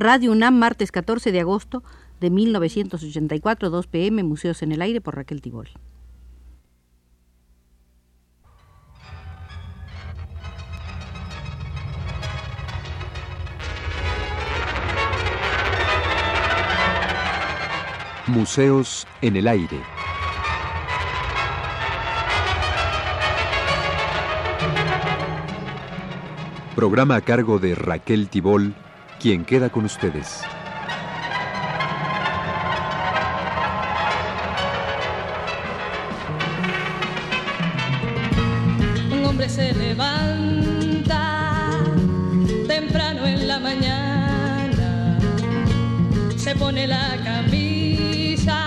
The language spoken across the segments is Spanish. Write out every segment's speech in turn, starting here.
Radio UNAM, martes 14 de agosto de 1984, 2 pm, Museos en el Aire por Raquel Tibol. Museos en el Aire. Programa a cargo de Raquel Tibol, quien queda con ustedes. Un hombre se levanta temprano en la mañana, se pone la camisa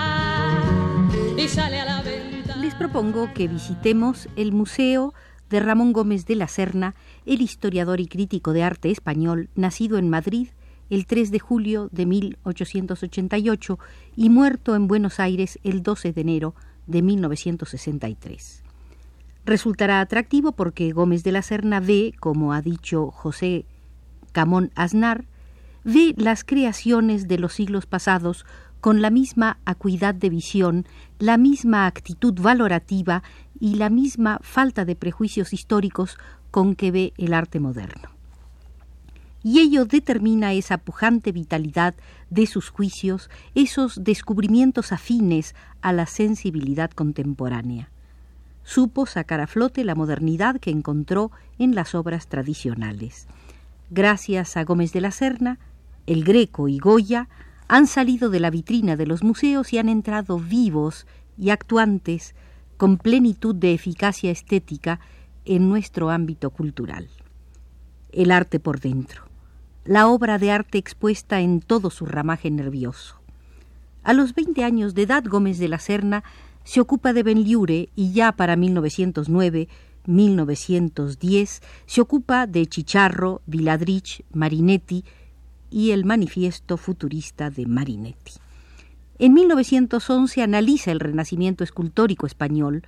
y sale a la ventana. Les propongo que visitemos el Museo de Ramón Gómez de la Serna, el historiador y crítico de arte español, nacido en Madrid el 3 de julio de 1888 y muerto en Buenos Aires el 12 de enero de 1963. Resultará atractivo porque Gómez de la Serna ve, como ha dicho José Camón Aznar, ve las creaciones de los siglos pasados con la misma acuidad de visión, la misma actitud valorativa y la misma falta de prejuicios históricos con que ve el arte moderno. Y ello determina esa pujante vitalidad de sus juicios, esos descubrimientos afines a la sensibilidad contemporánea. Supo sacar a flote la modernidad que encontró en las obras tradicionales. Gracias a Gómez de la Serna, el Greco y Goya han salido de la vitrina de los museos y han entrado vivos y actuantes con plenitud de eficacia estética en nuestro ámbito cultural. El arte por dentro, la obra de arte expuesta en todo su ramaje nervioso. A los 20 años de edad, Gómez de la Serna se ocupa de Benliure y ya para 1909 1910 se ocupa de Chicharro, Viladrich, Marinetti y el manifiesto futurista de Marinetti. En 1911 analiza el renacimiento escultórico español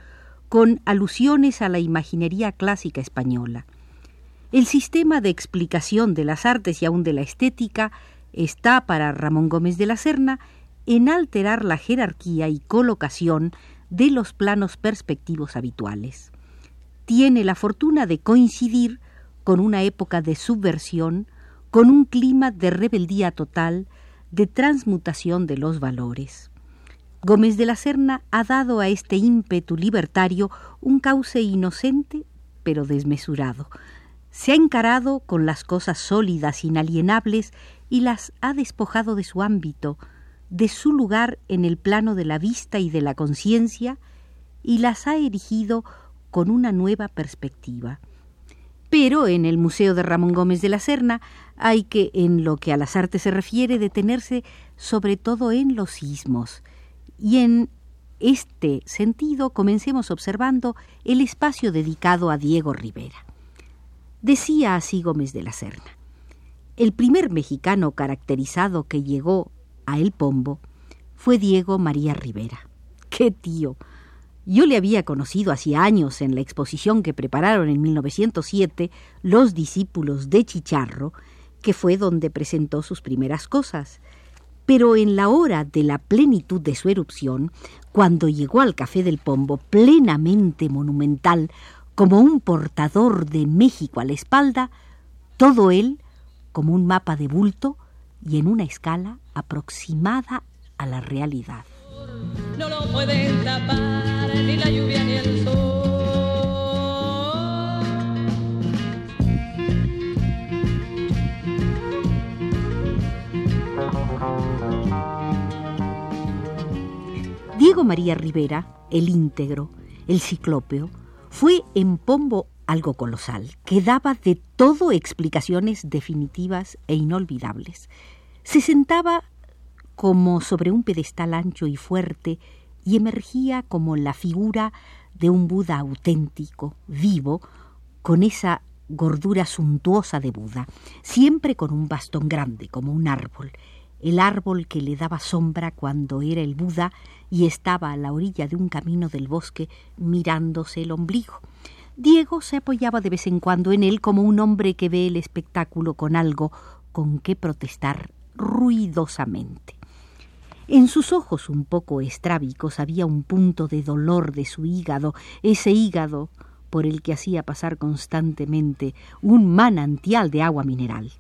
con alusiones a la imaginería clásica española. El sistema de explicación de las artes y aún de la estética está para Ramón Gómez de la Serna en alterar la jerarquía y colocación de los planos perspectivos habituales. Tiene la fortuna de coincidir con una época de subversión, con un clima de rebeldía total, de transmutación de los valores. Gómez de la Serna ha dado a este ímpetu libertario un cauce inocente pero desmesurado. Se ha encarado con las cosas sólidas, inalienables, y las ha despojado de su ámbito, de su lugar en el plano de la vista y de la conciencia, y las ha erigido con una nueva perspectiva. Pero en el Museo de Ramón Gómez de la Serna hay que, en lo que a las artes se refiere, detenerse sobre todo en los sismos. Y en este sentido comencemos observando el espacio dedicado a Diego Rivera. Decía así Gómez de la Serna, el primer mexicano caracterizado que llegó a El Pombo fue Diego María Rivera. ¡Qué tío! Yo le había conocido hacía años en la exposición que prepararon en 1907 los discípulos de Chicharro, que fue donde presentó sus primeras cosas. Pero en la hora de la plenitud de su erupción, cuando llegó al Café del Pombo plenamente monumental, como un portador de México a la espalda, todo él como un mapa de bulto y en una escala aproximada a la realidad. No lo pueden tapar ni la Diego María Rivera, el íntegro, el ciclópeo, fue en Pombo algo colosal, que daba de todo explicaciones definitivas e inolvidables. Se sentaba como sobre un pedestal ancho y fuerte y emergía como la figura de un Buda auténtico, vivo, con esa gordura suntuosa de Buda, siempre con un bastón grande, como un árbol, el árbol que le daba sombra cuando era el Buda y estaba a la orilla de un camino del bosque mirándose el ombligo. Diego se apoyaba de vez en cuando en él como un hombre que ve el espectáculo con algo con qué protestar ruidosamente. En sus ojos un poco estrábicos había un punto de dolor de su hígado, ese hígado por el que hacía pasar constantemente un manantial de agua mineral.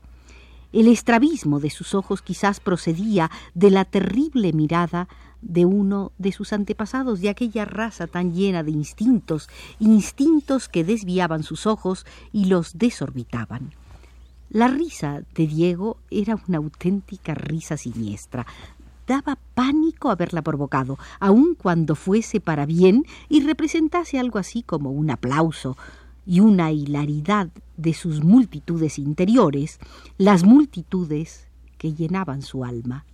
El estrabismo de sus ojos quizás procedía de la terrible mirada de uno de sus antepasados, de aquella raza tan llena de instintos, instintos que desviaban sus ojos y los desorbitaban. La risa de Diego era una auténtica risa siniestra. Daba pánico haberla provocado, aun cuando fuese para bien y representase algo así como un aplauso y una hilaridad de sus multitudes interiores, las multitudes que llenaban su alma.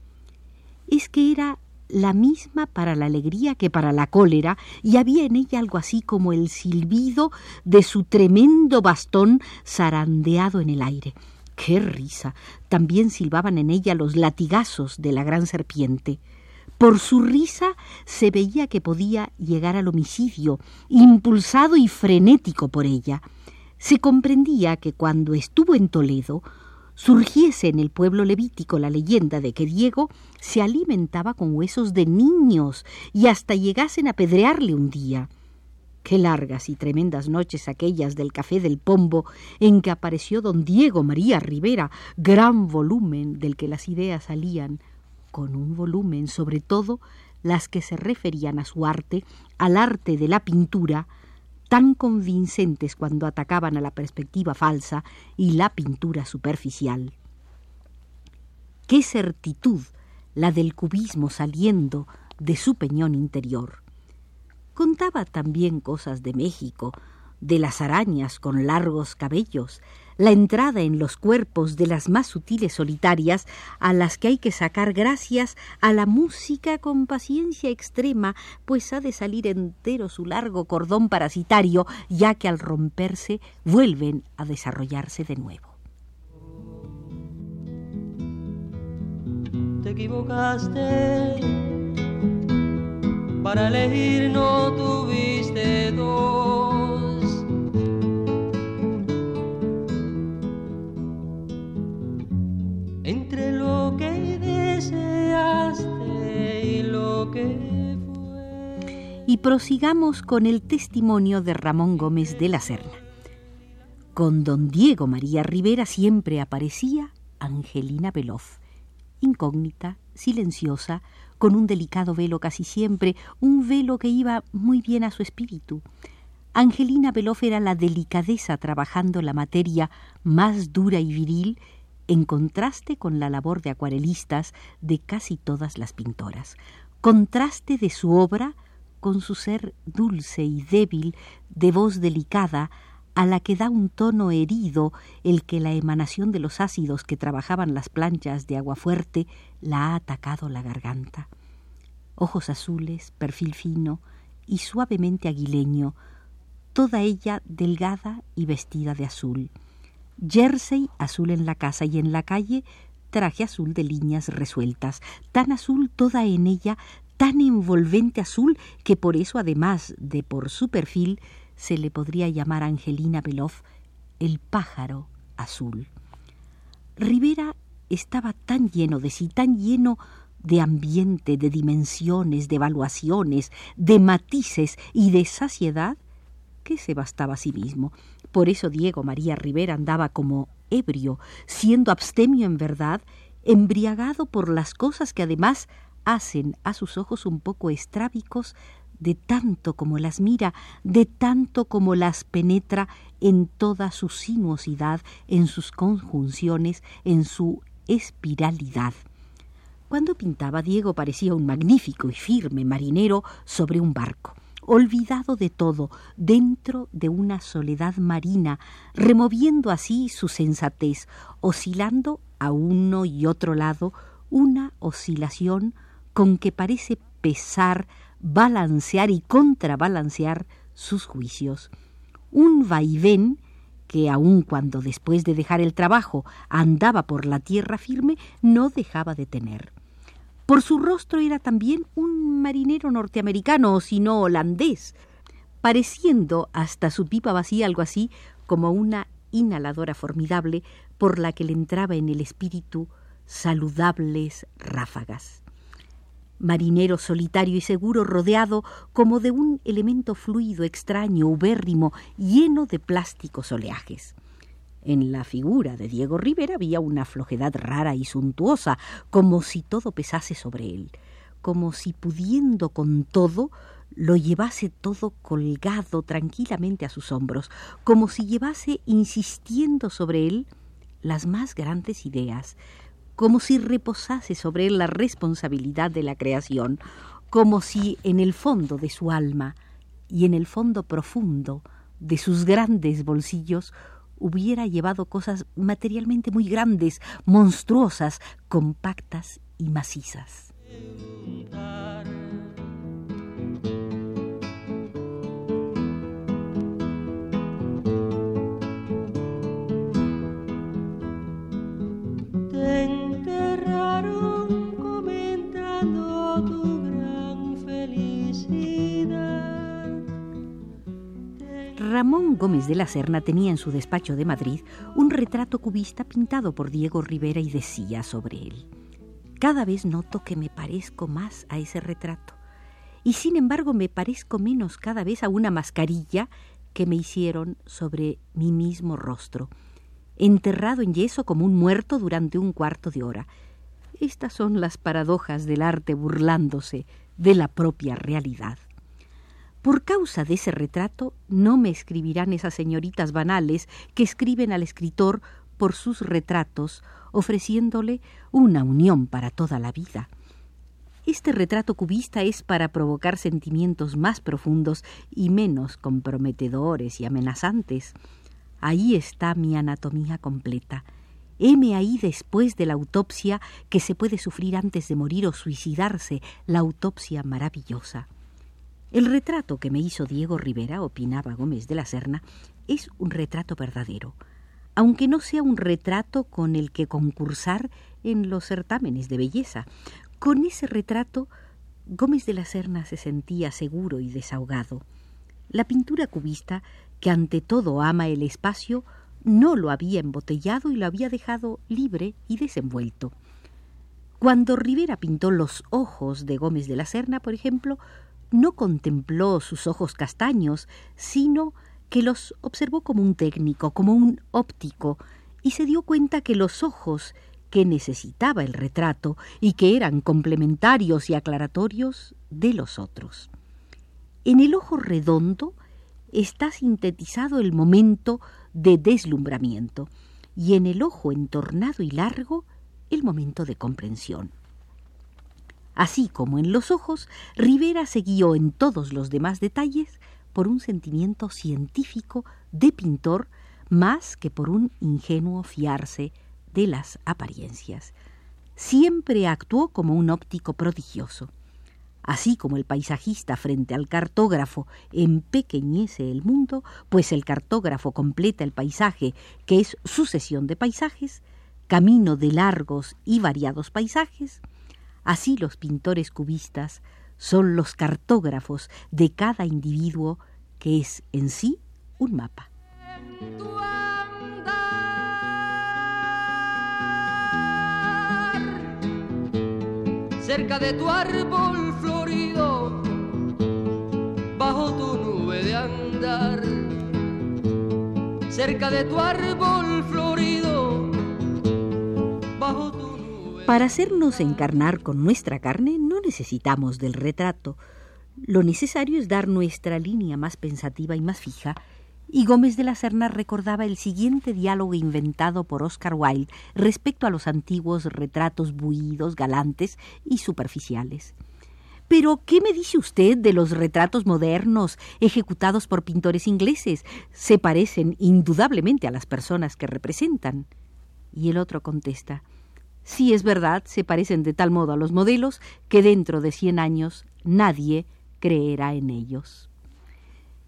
Es que era la misma para la alegría que para la cólera, y había en ella algo así como el silbido de su tremendo bastón zarandeado en el aire. ¡Qué risa! También silbaban en ella los latigazos de la gran serpiente. Por su risa se veía que podía llegar al homicidio, impulsado y frenético por ella. Se comprendía que cuando estuvo en Toledo surgiese en el pueblo levítico la leyenda de que Diego se alimentaba con huesos de niños y hasta llegasen a pedrearle un día. Qué largas y tremendas noches aquellas del Café del Pombo en que apareció don Diego María Rivera, gran volumen del que las ideas salían, con un volumen sobre todo las que se referían a su arte, al arte de la pintura, tan convincentes cuando atacaban a la perspectiva falsa y la pintura superficial. Qué certitud la del cubismo saliendo de su peñón interior. Contaba también cosas de México, de las arañas con largos cabellos, la entrada en los cuerpos de las más sutiles solitarias a las que hay que sacar gracias a la música con paciencia extrema, pues ha de salir entero su largo cordón parasitario, ya que al romperse vuelven a desarrollarse de nuevo. Te equivocaste, para elegir no tuviste dos y prosigamos con el testimonio de Ramón Gómez de la Serna. Con don Diego María Rivera siempre aparecía Angelina Beloff, incógnita, silenciosa, con un delicado velo casi siempre, un velo que iba muy bien a su espíritu. Angelina Beloff era la delicadeza trabajando la materia más dura y viril en contraste con la labor de acuarelistas de casi todas las pintoras, contraste de su obra con su ser dulce y débil, de voz delicada, a la que da un tono herido el que la emanación de los ácidos que trabajaban las planchas de agua fuerte la ha atacado la garganta. Ojos azules, perfil fino y suavemente aguileño, toda ella delgada y vestida de azul. Jersey azul en la casa y en la calle traje azul de líneas resueltas, tan azul toda en ella tan envolvente azul que por eso, además de por su perfil, se le podría llamar Angelina Beloff el pájaro azul. Rivera estaba tan lleno de sí, tan lleno de ambiente, de dimensiones, de evaluaciones, de matices y de saciedad, que se bastaba a sí mismo. Por eso Diego María Rivera andaba como ebrio, siendo abstemio en verdad, embriagado por las cosas que además hacen a sus ojos un poco estrábicos de tanto como las mira, de tanto como las penetra en toda su sinuosidad, en sus conjunciones, en su espiralidad. Cuando pintaba Diego parecía un magnífico y firme marinero sobre un barco, olvidado de todo, dentro de una soledad marina, removiendo así su sensatez, oscilando a uno y otro lado, una oscilación con que parece pesar, balancear y contrabalancear sus juicios. Un vaivén que aun cuando después de dejar el trabajo andaba por la tierra firme, no dejaba de tener. Por su rostro era también un marinero norteamericano, o si no holandés, pareciendo hasta su pipa vacía algo así como una inhaladora formidable por la que le entraba en el espíritu saludables ráfagas. Marinero solitario y seguro, rodeado como de un elemento fluido, extraño, ubérrimo, lleno de plásticos oleajes. En la figura de Diego Rivera había una flojedad rara y suntuosa, como si todo pesase sobre él, como si pudiendo con todo lo llevase todo colgado tranquilamente a sus hombros, como si llevase insistiendo sobre él las más grandes ideas, como si reposase sobre él la responsabilidad de la creación, como si en el fondo de su alma y en el fondo profundo de sus grandes bolsillos hubiera llevado cosas materialmente muy grandes, monstruosas, compactas y macizas. Ramón Gómez de la Serna tenía en su despacho de Madrid un retrato cubista pintado por Diego Rivera y decía sobre él, Cada vez noto que me parezco más a ese retrato, y sin embargo me parezco menos cada vez a una mascarilla que me hicieron sobre mi mismo rostro, enterrado en yeso como un muerto durante un cuarto de hora. Estas son las paradojas del arte burlándose de la propia realidad. Por causa de ese retrato no me escribirán esas señoritas banales que escriben al escritor por sus retratos, ofreciéndole una unión para toda la vida. Este retrato cubista es para provocar sentimientos más profundos y menos comprometedores y amenazantes. Ahí está mi anatomía completa. Heme ahí después de la autopsia que se puede sufrir antes de morir o suicidarse, la autopsia maravillosa. El retrato que me hizo Diego Rivera, opinaba Gómez de la Serna, es un retrato verdadero, aunque no sea un retrato con el que concursar en los certámenes de belleza. Con ese retrato Gómez de la Serna se sentía seguro y desahogado. La pintura cubista, que ante todo ama el espacio, no lo había embotellado y lo había dejado libre y desenvuelto. Cuando Rivera pintó los ojos de Gómez de la Serna, por ejemplo, no contempló sus ojos castaños, sino que los observó como un técnico, como un óptico, y se dio cuenta que los ojos que necesitaba el retrato y que eran complementarios y aclaratorios de los otros. En el ojo redondo está sintetizado el momento de deslumbramiento y en el ojo entornado y largo el momento de comprensión. Así como en los ojos, Rivera se guió en todos los demás detalles por un sentimiento científico de pintor más que por un ingenuo fiarse de las apariencias. Siempre actuó como un óptico prodigioso. Así como el paisajista frente al cartógrafo empequeñece el mundo, pues el cartógrafo completa el paisaje, que es sucesión de paisajes, camino de largos y variados paisajes, Así los pintores cubistas son los cartógrafos de cada individuo que es en sí un mapa. Cerca de tu árbol florido, bajo tu nube de andar. Cerca de tu árbol florido, para hacernos encarnar con nuestra carne no necesitamos del retrato. Lo necesario es dar nuestra línea más pensativa y más fija, y Gómez de la Serna recordaba el siguiente diálogo inventado por Oscar Wilde respecto a los antiguos retratos buidos, galantes y superficiales. Pero, ¿qué me dice usted de los retratos modernos ejecutados por pintores ingleses? Se parecen indudablemente a las personas que representan. Y el otro contesta, Sí es verdad, se parecen de tal modo a los modelos que dentro de cien años nadie creerá en ellos.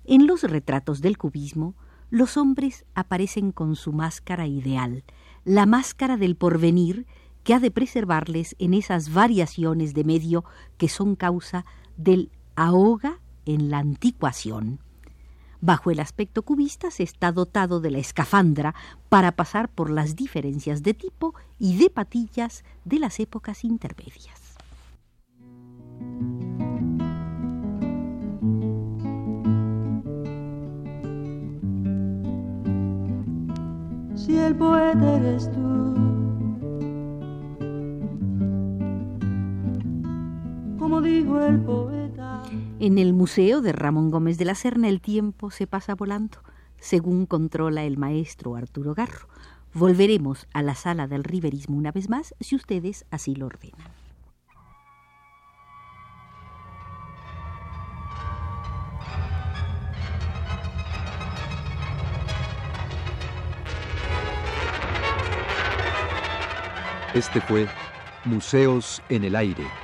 En los retratos del cubismo, los hombres aparecen con su máscara ideal, la máscara del porvenir que ha de preservarles en esas variaciones de medio que son causa del ahoga en la anticuación. Bajo el aspecto cubista se está dotado de la escafandra para pasar por las diferencias de tipo y de patillas de las épocas intermedias. Si el poeta eres tú, como dijo el poeta. En el Museo de Ramón Gómez de la Serna el tiempo se pasa volando, según controla el maestro Arturo Garro. Volveremos a la sala del riverismo una vez más si ustedes así lo ordenan. Este fue Museos en el Aire.